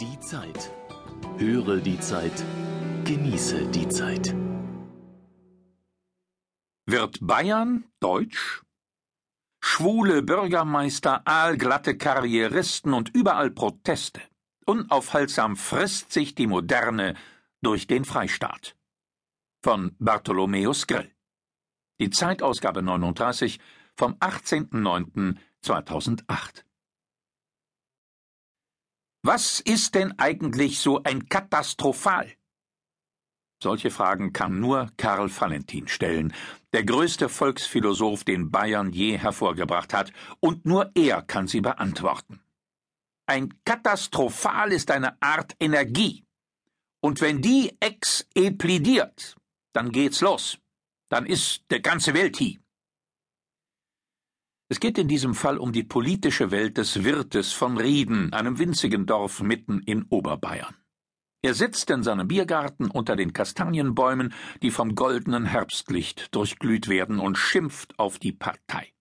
Die Zeit. Höre die Zeit. Genieße die Zeit. Wird Bayern deutsch? Schwule Bürgermeister, aalglatte Karrieristen und überall Proteste. Unaufhaltsam frisst sich die Moderne durch den Freistaat. Von Bartholomäus Grill. Die Zeitausgabe 39 vom 18.09.2008. Was ist denn eigentlich so ein Katastrophal? Solche Fragen kann nur Karl Valentin stellen, der größte Volksphilosoph, den Bayern je hervorgebracht hat, und nur er kann sie beantworten. Ein Katastrophal ist eine Art Energie. Und wenn die exeplidiert, dann geht's los. Dann ist der ganze Welt hier. Es geht in diesem Fall um die politische Welt des Wirtes von Rieden, einem winzigen Dorf mitten in Oberbayern. Er sitzt in seinem Biergarten unter den Kastanienbäumen, die vom goldenen Herbstlicht durchglüht werden, und schimpft auf die Partei.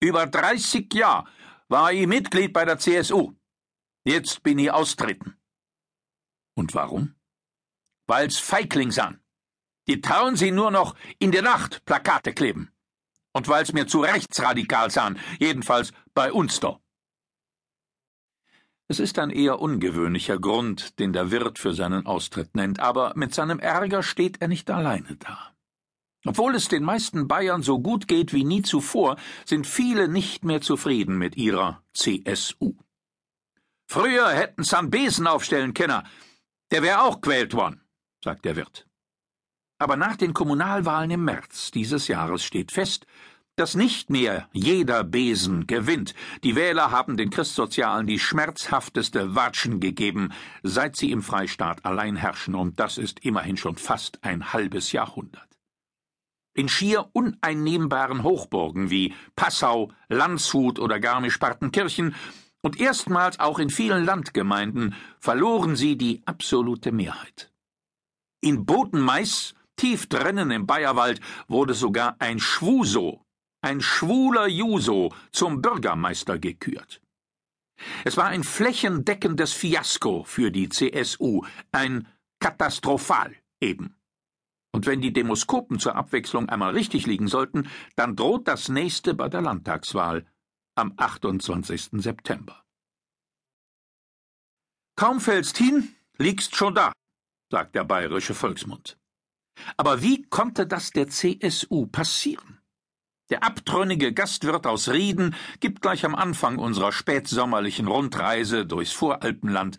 Über dreißig Jahre war ich Mitglied bei der CSU. Jetzt bin ich austreten. Und warum? Weil's Feiglings an. Die trauen sie nur noch in der Nacht Plakate kleben und weil's mir zu rechtsradikal sahen, jedenfalls bei uns da. Es ist ein eher ungewöhnlicher Grund, den der Wirt für seinen Austritt nennt, aber mit seinem Ärger steht er nicht alleine da. Obwohl es den meisten Bayern so gut geht wie nie zuvor, sind viele nicht mehr zufrieden mit ihrer CSU. Früher hätten an Besen aufstellen können, der wär auch quält worden, sagt der Wirt. Aber nach den Kommunalwahlen im März dieses Jahres steht fest, dass nicht mehr jeder Besen gewinnt. Die Wähler haben den Christsozialen die schmerzhafteste Watschen gegeben, seit sie im Freistaat allein herrschen, und das ist immerhin schon fast ein halbes Jahrhundert. In schier uneinnehmbaren Hochburgen wie Passau, Landshut oder Garmisch-Partenkirchen und erstmals auch in vielen Landgemeinden verloren sie die absolute Mehrheit. In Bodenmais Tief drinnen im Bayerwald wurde sogar ein Schwuso, ein schwuler Juso, zum Bürgermeister gekürt. Es war ein flächendeckendes Fiasko für die CSU, ein Katastrophal eben. Und wenn die Demoskopen zur Abwechslung einmal richtig liegen sollten, dann droht das nächste bei der Landtagswahl am 28. September. Kaum fällst hin, liegst schon da, sagt der bayerische Volksmund. Aber wie konnte das der CSU passieren? Der abtrünnige Gastwirt aus Rieden gibt gleich am Anfang unserer spätsommerlichen Rundreise durchs Voralpenland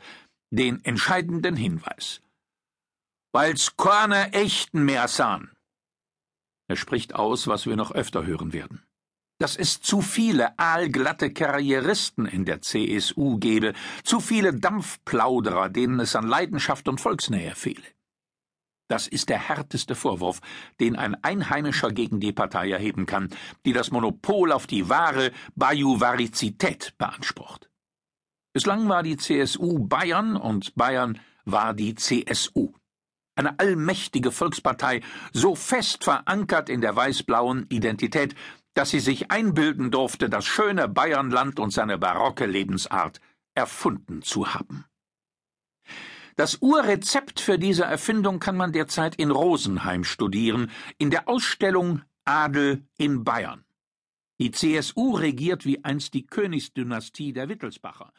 den entscheidenden Hinweis. Weil's keine echten mehr sahen. Er spricht aus, was wir noch öfter hören werden. Dass es zu viele aalglatte Karrieristen in der CSU gebe, zu viele Dampfplauderer, denen es an Leidenschaft und Volksnähe fehle. Das ist der härteste Vorwurf, den ein Einheimischer gegen die Partei erheben kann, die das Monopol auf die wahre Bajuvarizität beansprucht. Bislang war die CSU Bayern und Bayern war die CSU. Eine allmächtige Volkspartei, so fest verankert in der weiß-blauen Identität, dass sie sich einbilden durfte, das schöne Bayernland und seine barocke Lebensart erfunden zu haben. Das Urrezept für diese Erfindung kann man derzeit in Rosenheim studieren, in der Ausstellung Adel in Bayern. Die CSU regiert wie einst die Königsdynastie der Wittelsbacher.